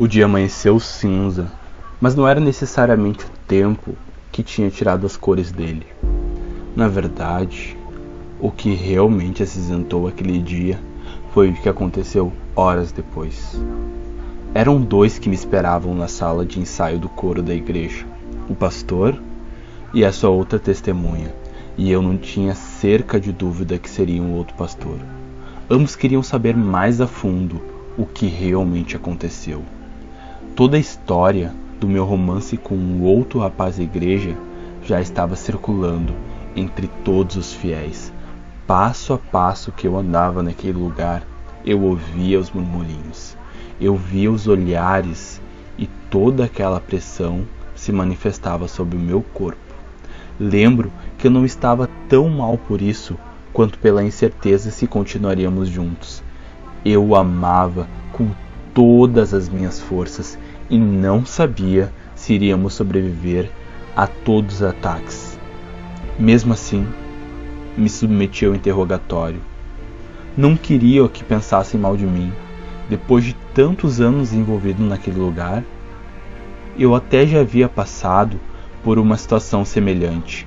O dia amanheceu cinza, mas não era necessariamente o tempo que tinha tirado as cores dele. Na verdade, o que realmente acinzentou aquele dia foi o que aconteceu horas depois. Eram dois que me esperavam na sala de ensaio do coro da igreja: o pastor e a sua outra testemunha, e eu não tinha cerca de dúvida que seria um outro pastor. Ambos queriam saber mais a fundo o que realmente aconteceu. Toda a história do meu romance com um outro rapaz da igreja já estava circulando entre todos os fiéis. Passo a passo que eu andava naquele lugar, eu ouvia os murmurinhos, eu via os olhares e toda aquela pressão se manifestava sobre o meu corpo. Lembro que eu não estava tão mal por isso quanto pela incerteza se continuaríamos juntos. Eu o amava com todas as minhas forças e não sabia se iríamos sobreviver a todos os ataques. Mesmo assim, me submeti ao interrogatório. Não queria que pensassem mal de mim. Depois de tantos anos envolvido naquele lugar, eu até já havia passado por uma situação semelhante,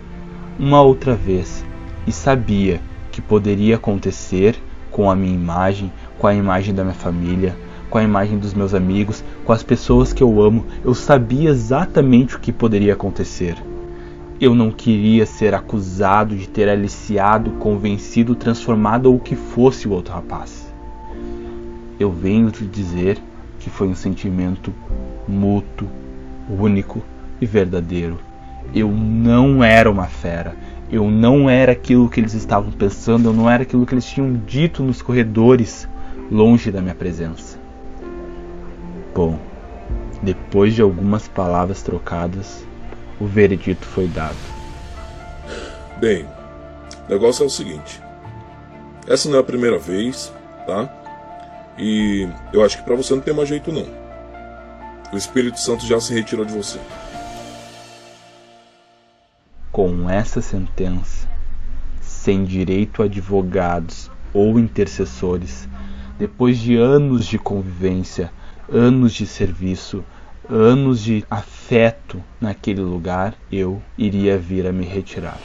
uma outra vez, e sabia que poderia acontecer com a minha imagem, com a imagem da minha família, com a imagem dos meus amigos, com as pessoas que eu amo. Eu sabia exatamente o que poderia acontecer. Eu não queria ser acusado de ter aliciado, convencido, transformado ou o que fosse o outro rapaz. Eu venho te dizer que foi um sentimento mútuo, único e verdadeiro. Eu não era uma fera. Eu não era aquilo que eles estavam pensando, eu não era aquilo que eles tinham dito nos corredores, longe da minha presença. Depois de algumas palavras trocadas, o veredito foi dado. Bem, o negócio é o seguinte: essa não é a primeira vez, tá? E eu acho que para você não tem mais jeito não. O Espírito Santo já se retirou de você. Com essa sentença, sem direito a advogados ou intercessores, depois de anos de convivência, anos de serviço, anos de afeto naquele lugar, eu iria vir a me retirar.